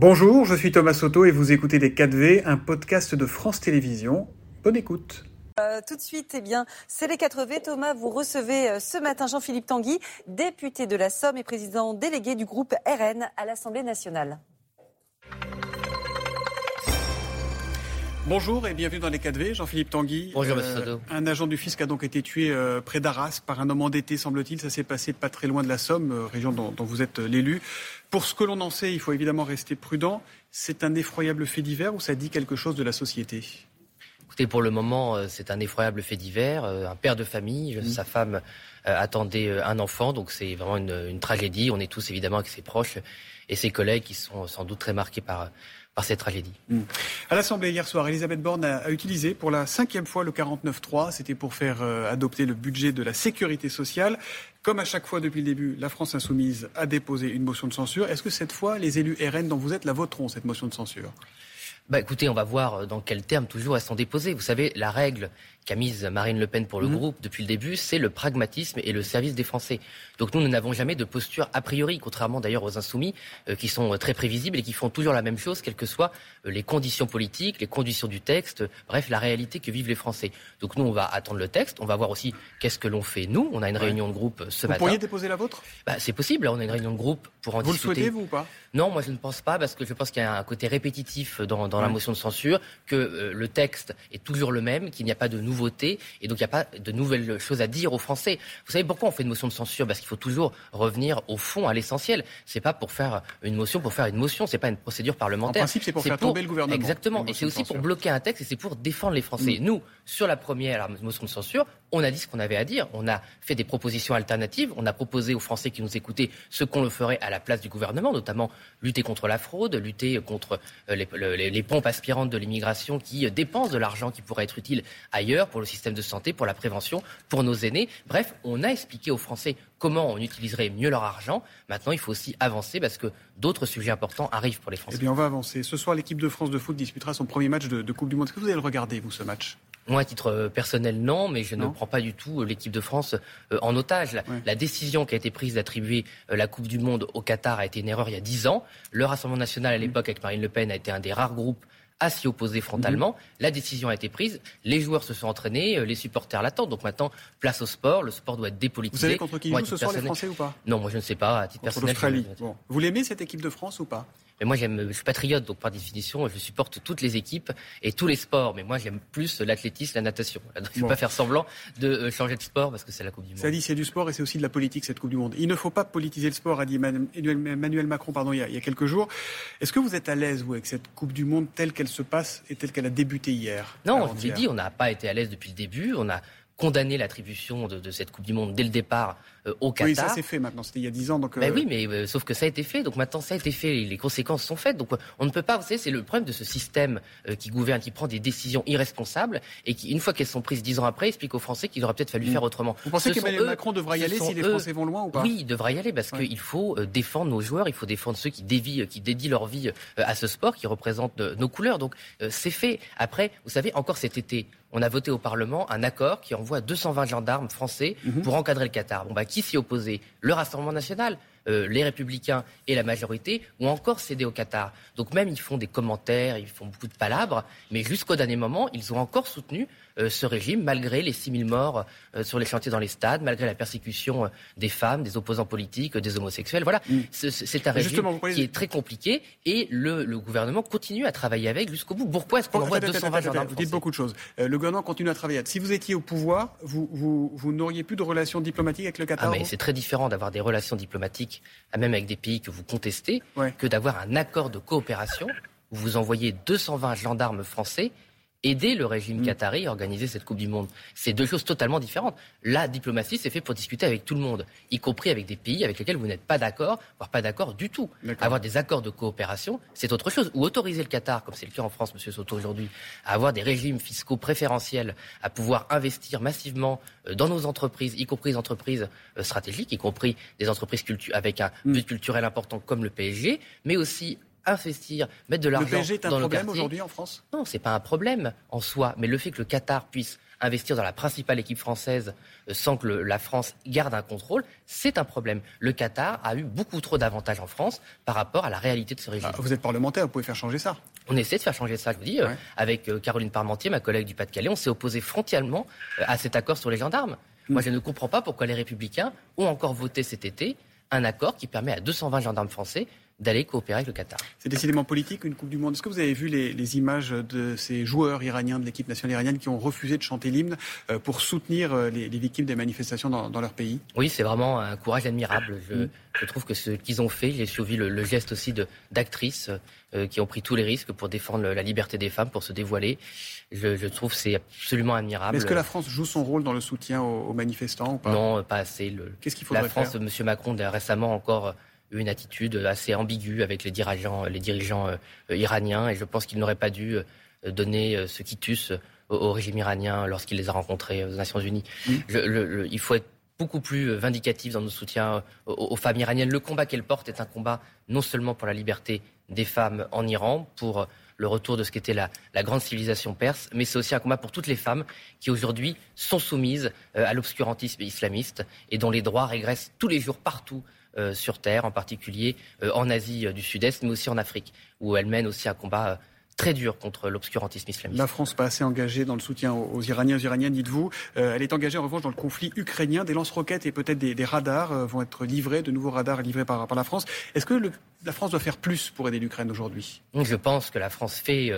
Bonjour, je suis Thomas Soto et vous écoutez Les 4V, un podcast de France Télévisions. Bonne écoute. Euh, tout de suite, eh bien, c'est les 4V. Thomas, vous recevez euh, ce matin Jean-Philippe Tanguy, député de la Somme et président délégué du groupe RN à l'Assemblée nationale. Bonjour et bienvenue dans les 4V, Jean-Philippe Tanguy. Bonjour, Soto. Un agent du fisc a donc été tué euh, près d'Arras par un homme endetté, semble-t-il. Ça s'est passé pas très loin de la Somme, euh, région dont, dont vous êtes euh, l'élu. Pour ce que l'on en sait, il faut évidemment rester prudent. C'est un effroyable fait divers ou ça dit quelque chose de la société? Écoutez, pour le moment, euh, c'est un effroyable fait divers. Euh, Un père de famille, sa femme euh, attendait euh, un enfant, donc c'est vraiment une, une tragédie. On est tous évidemment avec ses proches et ses collègues qui sont sans doute très marqués par, par cette tragédie. À l'Assemblée hier soir, Elisabeth Borne a, a utilisé pour la cinquième fois le 49.3. C'était pour faire euh, adopter le budget de la sécurité sociale. Comme à chaque fois depuis le début, la France insoumise a déposé une motion de censure. Est-ce que cette fois, les élus RN dont vous êtes la voteront, cette motion de censure? Bah, écoutez, on va voir euh, dans quels termes toujours elles sont déposées. Vous savez, la règle qu'a mise Marine Le Pen pour le Mhm. groupe depuis le début, c'est le pragmatisme et le service des Français. Donc nous, nous n'avons jamais de posture a priori, contrairement d'ailleurs aux insoumis, euh, qui sont euh, très prévisibles et qui font toujours la même chose, quelles que soient euh, les conditions politiques, les conditions du texte, bref, la réalité que vivent les Français. Donc nous, on va attendre le texte, on va voir aussi qu'est-ce que l'on fait nous. On a une réunion de groupe ce Vous matin. pourriez déposer la vôtre? Bah, c'est possible, on a une réunion de groupe pour en Vous le discuter. souhaitez, vous ou pas? Non, moi je ne pense pas, parce que je pense qu'il y a un côté répétitif dans, dans la motion de censure, que euh, le texte est toujours le même, qu'il n'y a pas de nouveauté, et donc il n'y a pas de nouvelles choses à dire aux Français. Vous savez pourquoi on fait une motion de censure? Parce qu'il faut toujours revenir au fond, à l'essentiel. C'est pas pour faire une motion pour faire une motion, c'est pas une procédure En parlementaire. principe, c'est pour faire tomber le gouvernement. Exactement, et c'est aussi pour bloquer un texte, et c'est pour défendre les Français. Mm. Nous, sur la première motion de censure, on a dit ce qu'on avait à dire. On a fait des propositions alternatives. On a proposé aux Français qui nous écoutaient ce qu'on le ferait à la place du gouvernement, notamment lutter contre la fraude, lutter contre euh, les, les- les pompes aspirantes de l'immigration qui dépensent de l'argent qui pourrait être utile ailleurs pour le système de santé, pour la prévention, pour nos aînés. Bref, on a expliqué aux Français comment on utiliserait mieux leur argent. Maintenant, il faut aussi avancer parce que d'autres sujets importants arrivent pour les Eh Français. bien, on va avancer. Ce soir, l'équipe de France de foot disputera son premier match de, de Coupe du Monde. Est-ce que vous allez le regarder, vous, ce match? Moi, à titre euh, personnel, non, mais je Non. ne prends pas du tout euh, l'équipe de France euh, en otage. La, Ouais. la décision qui a été prise d'attribuer la Coupe du Monde au Qatar a été une erreur il y a dix ans. Le Rassemblement national, à l'époque, avec Marine Le Pen, a été un des rares groupes à s'y opposer frontalement. Mmh. La décision a été prise, les joueurs se sont entraînés, euh, les supporters l'attendent. Donc maintenant, place au sport. Le sport doit être Vous dépolitisé. savez contre qui jouent ce soir, les Français, ou pas? Non, moi je ne sais pas. À titre Contre personnel, l'Australie. je- Bon. Vous l'aimez, cette équipe de France, ou pas? Mais moi, j'aime, je suis patriote, donc par définition, je supporte toutes les équipes et tous les sports. Mais moi, j'aime plus l'athlétisme, la natation. Il ne Bon. pas faire semblant de euh, changer de sport parce que c'est la Coupe du Monde. Ça dit, c'est du sport et c'est aussi de la politique, cette Coupe du Monde. Il ne faut pas politiser le sport, a dit Emmanuel Macron pardon, il, y a, il y a quelques jours. Est-ce que vous êtes à l'aise, vous, avec cette Coupe du Monde telle qu'elle se passe et telle qu'elle a débuté hier Non, je vous l'ai dit, on n'a pas été à l'aise depuis le début. On a condamné l'attribution de, de cette Coupe du Monde dès le départ euh, au Qatar. Oui, ça s'est fait maintenant. C'était il y a 10 ans. Donc, Ben euh, oui, mais euh, sauf que ça a été fait. Donc maintenant, ça a été fait. Les conséquences sont faites. Donc on ne peut pas. Vous savez, c'est le problème de ce système euh, qui gouverne, qui prend des décisions irresponsables et qui, une fois qu'elles sont prises dix ans après, explique aux Français qu'il aurait peut-être fallu Mm. faire autrement. Vous pensez qu'Emmanuel Macron devrait y aller si les eux- Français vont loin ou pas? Oui, il devrait y aller parce Ouais. qu'il faut euh, défendre nos joueurs, il faut défendre ceux qui dévient, qui dédient leur vie euh, à ce sport, qui représentent nos couleurs. Donc euh, c'est fait. Après, vous savez, encore cet été, on a voté au Parlement un accord qui envoie 220 gendarmes français Mhm. pour encadrer le Qatar. Bon bah qui s'y opposait Le Rassemblement national, euh, les Républicains et la majorité ont encore cédé au Qatar. Donc même ils font des commentaires, ils font beaucoup de palabres, mais jusqu'au dernier moment, ils ont encore soutenu ce régime malgré les 6000 morts euh, sur les chantiers dans les stades, malgré la persécution euh, des femmes, des opposants politiques, euh, des homosexuels. Voilà, Mm. C'est- un régime qui est très compliqué et le, le gouvernement continue à travailler avec jusqu'au bout. Pourquoi est-ce qu'on envoie attendez, 220 attendez, gendarmes Vous dites beaucoup de choses. Euh, le gouvernement continue à travailler. Si vous étiez au pouvoir, vous, vous, vous n'auriez plus de relations diplomatiques avec le Ah, Qatar mais c'est très différent d'avoir des relations diplomatiques, même avec des pays que vous contestez, Ouais. que d'avoir un accord de coopération où vous envoyez 220 gendarmes français aider le régime Mm. qatari à organiser cette Coupe du Monde. C'est deux choses totalement différentes. La diplomatie, c'est fait pour discuter avec tout le monde, y compris avec des pays avec lesquels vous n'êtes pas d'accord, voire pas d'accord du tout. Avoir des accords de coopération, c'est autre chose. Ou autoriser le Qatar, comme c'est le cas en France, Monsieur Soto, aujourd'hui, à avoir des régimes fiscaux préférentiels, à pouvoir investir massivement euh, dans nos entreprises, y compris les entreprises euh, stratégiques, y compris des entreprises avec un Mm. but culturel important comme le PSG, mais aussi investir, mettre de l'argent Le PSG est un dans problème aujourd'hui en France? Non, c'est pas un problème en soi, mais le fait que le Qatar puisse investir dans la principale équipe française euh, sans que la France garde un contrôle, c'est un problème. Le Qatar a eu beaucoup trop d'avantages en France par rapport à la réalité de ce régime. Ah, vous êtes parlementaire, vous pouvez faire changer ça. On essaie de faire changer ça, je vous dis. Euh, avec euh, Caroline Parmentier, ma collègue du Pas-de-Calais, on s'est opposé frontalement à cet accord sur les gendarmes. Mm. Moi, je ne comprends pas pourquoi les Républicains ont encore voté cet été un accord qui permet à 220 gendarmes français d'aller coopérer avec le Qatar. C'est décidément politique, une Coupe du Monde. Est-ce que vous avez vu les, images de ces joueurs iraniens de l'équipe nationale iranienne qui ont refusé de chanter l'hymne euh, pour soutenir euh, les, victimes des manifestations dans, leur pays? Oui, c'est vraiment un courage admirable. Je, mm. trouve que ce qu'ils ont fait, j'ai suivi le, geste aussi d'actrices euh, qui ont pris tous les risques pour défendre la liberté des femmes, pour se dévoiler. Je, trouve que c'est absolument admirable. Est-ce que la France joue son rôle dans le soutien aux, manifestants ou pas? Non, pas assez. Qu'est-ce qu'il faudrait La France, M. Macron, récemment encore une attitude assez ambiguë avec les dirigeants, les dirigeants euh, iraniens et je pense qu'il n'aurait pas dû euh, donner euh, ce quitus au, régime iranien lorsqu'il les a rencontrés aux Nations Unies. il faut être beaucoup plus vindicatif dans nos soutiens aux, femmes iraniennes. Le combat qu'elles portent est un combat non seulement pour la liberté des femmes en Iran, pour le retour de ce qu'était la, la, grande civilisation perse, mais c'est aussi un combat pour toutes les femmes qui aujourd'hui sont soumises à l'obscurantisme islamiste et dont les droits régressent tous les jours partout sur Terre, en particulier euh, en Asie euh, du Sud-Est, mais aussi en Afrique, où elle mène aussi un combat très dur contre l'obscurantisme islamiste. La France pas assez engagée dans le soutien aux Iraniens aux Iraniennes, dites-vous. elle est engagée en revanche dans le conflit ukrainien. Des lance-roquettes et peut-être des, radars vont être livrés, de nouveaux radars livrés par, par la France. Est-ce que la France doit faire plus pour aider l'Ukraine aujourd'hui? Je pense que la France fait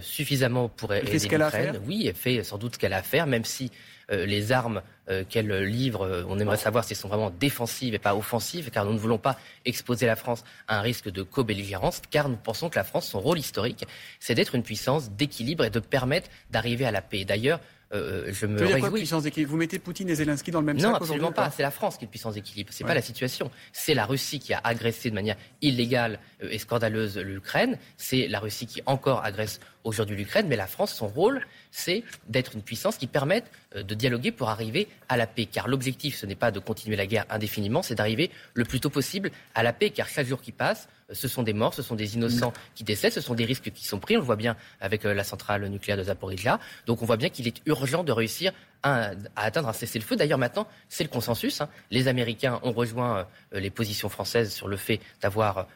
suffisamment pour aider l'Ukraine. Oui, elle fait sans doute ce qu'elle a à faire, même si euh, les armes euh, qu'elle livre, euh, on aimerait savoir si elles sont vraiment défensives et pas offensives, car nous ne voulons pas exposer la France à un risque de co-belligérance, car nous pensons que la France, son rôle historique, c'est d'être une puissance d'équilibre et de permettre d'arriver à la paix. D'ailleurs, euh, je me puissance d'équilibre? Vous mettez Poutine et Zelensky dans le même non, sac Non, absolument pas. C'est la France qui est une puissance d'équilibre. C'est pas la situation. C'est la Russie qui a agressé de manière illégale et scandaleuse l'Ukraine. C'est la Russie qui encore agresse aujourd'hui l'Ukraine. Mais la France, son rôle, c'est d'être une puissance qui permette euh, de dialoguer pour arriver à la paix. Car l'objectif, ce n'est pas de continuer la guerre indéfiniment, c'est d'arriver le plus tôt possible à la paix. Car chaque jour qui passe, euh, ce sont des morts, ce sont des innocents qui décèdent, ce sont des risques qui sont pris. On le voit bien avec euh, la centrale nucléaire de Zaporizhia. Donc on voit bien qu'il est urgent de réussir à, atteindre un cessez-le-feu. D'ailleurs, maintenant, c'est le consensus. Hein. Les Américains ont rejoint les positions françaises sur le fait d'avoir,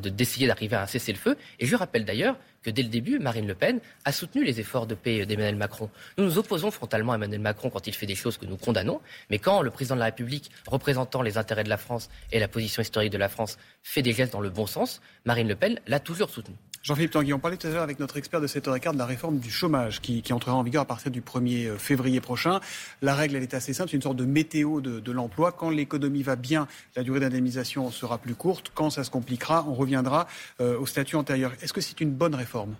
d'essayer d'arriver à un cessez-le-feu. Et je rappelle d'ailleurs que dès le début, Marine Le Pen a soutenu les efforts de paix d'Emmanuel Macron. Nous nous opposons frontalement à Emmanuel Macron quand il fait des choses que nous condamnons, mais quand le président de la République, représentant les intérêts de la France et la position historique de la France, fait des gestes dans le bon sens, Marine Le Pen l'a toujours soutenu. Jean-Philippe Tanguy, on parlait tout à l'heure avec notre expert de 7h15 de la réforme du chômage qui, entrera en vigueur à partir du 1er euh, février prochain. La règle, elle est assez simple, c'est une sorte de météo de, l'emploi. Quand l'économie va bien, la durée d'indemnisation sera plus courte. Quand ça se compliquera, on reviendra euh, au statut antérieur. Est-ce que c'est une bonne réforme?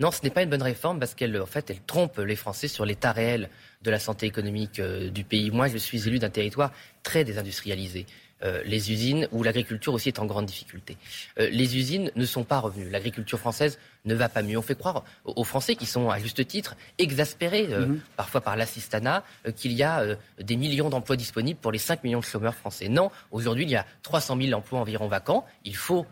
Non, ce n'est pas une bonne réforme parce qu'elle en fait, elle trompe les Français sur l'état réel de la santé économique euh, du pays. Moi, je suis élu d'un territoire très désindustrialisé. Euh, les usines où l'agriculture aussi est en grande difficulté. Euh, les usines ne sont pas revenues. L'agriculture française ne va pas mieux. On fait croire aux Français qui sont, à juste titre, exaspérés, euh, mhm. parfois par l'assistanat, qu'il y a des millions d'emplois disponibles pour les 5 millions de chômeurs français. Non, aujourd'hui, il y a 300 000 emplois environ vacants. Il faut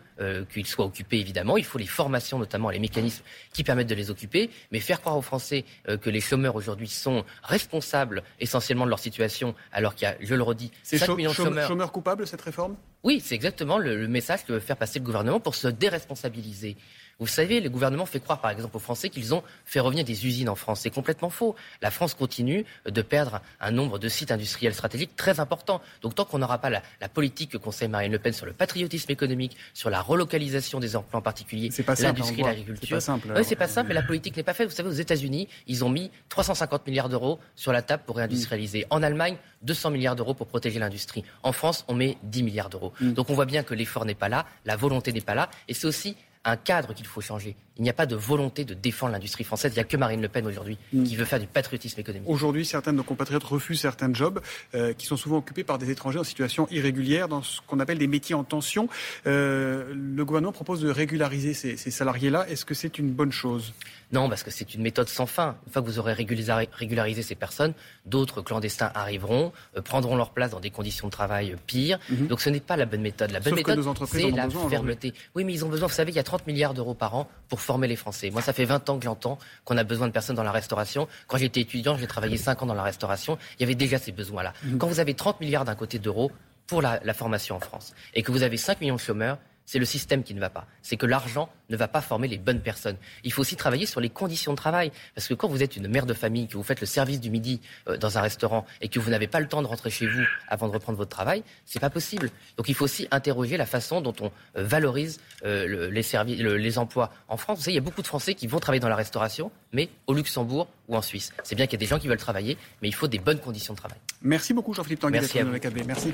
qu'ils soient occupés, évidemment. Il faut les formations, notamment les mécanismes qui permettent de les occuper. Mais faire croire aux Français que les chômeurs aujourd'hui sont responsables essentiellement de leur situation, alors qu'il y a, je le redis, 5 millions de chômeurs. chômeurs coupables cette réforme? Oui, c'est exactement le, message que veut faire passer le gouvernement pour se déresponsabiliser. Vous savez, le gouvernement fait croire, par exemple, aux Français qu'ils ont fait revenir des usines en France. C'est complètement faux. La France continue de perdre un nombre de sites industriels stratégiques très important. Donc, tant qu'on n'aura pas la, politique que conseille Marine Le Pen sur le patriotisme économique, sur la relocalisation des emplois en particulier, l'industrie, l'agriculture. C'est pas simple. Oui, c'est pas simple, mais la politique n'est pas faite. Vous savez, aux États-Unis, ils ont mis 350 milliards d'euros sur la table pour réindustrialiser. Mm. En Allemagne, 200 milliards d'euros pour protéger l'industrie. En France, on met 10 milliards d'euros. Mm. Donc, on voit bien que l'effort n'est pas là, la volonté n'est pas là, et c'est aussi un cadre qu'il faut changer. Il n'y a pas de volonté de défendre l'industrie française. Il n'y a que Marine Le Pen aujourd'hui mm. qui veut faire du patriotisme économique. Aujourd'hui, certains de nos compatriotes refusent certains jobs euh, qui sont souvent occupés par des étrangers en situation irrégulière dans ce qu'on appelle des métiers en tension. Euh, le gouvernement propose de régulariser ces, ces salariés-là. Est-ce que c'est une bonne chose? Non, parce que c'est une méthode sans fin. Une fois que vous aurez régularisé ces personnes, d'autres clandestins arriveront, euh, prendront leur place dans des conditions de travail pires. Mhm. Donc ce n'est pas la bonne méthode. La bonne méthode, c'est la fermeté. Oui, mais ils ont besoin, vous savez, il y a 30 milliards d'euros par an pour former les Français. Moi, ça fait 20 ans que j'entends qu'on a besoin de personnes dans la restauration. Quand j'étais étudiant, j'ai travaillé 5 ans dans la restauration. Il y avait déjà ces besoins-là. Mhm. Quand vous avez 30 milliards d'un côté d'euros pour la, la formation en France et que vous avez 5 millions de chômeurs, c'est le système qui ne va pas. C'est que l'argent ne va pas former les bonnes personnes. Il faut aussi travailler sur les conditions de travail. Parce que quand vous êtes une mère de famille, que vous faites le service du midi euh, dans un restaurant et que vous n'avez pas le temps de rentrer chez vous avant de reprendre votre travail, c'est pas possible. Donc il faut aussi interroger la façon dont on euh, valorise euh, les, services, les emplois en France. Vous savez, il y a beaucoup de Français qui vont travailler dans la restauration, mais au Luxembourg ou en Suisse. C'est bien qu'il y a des gens qui veulent travailler, mais il faut des bonnes conditions de travail. Merci beaucoup Jean-Philippe Tanguy Merci Merci.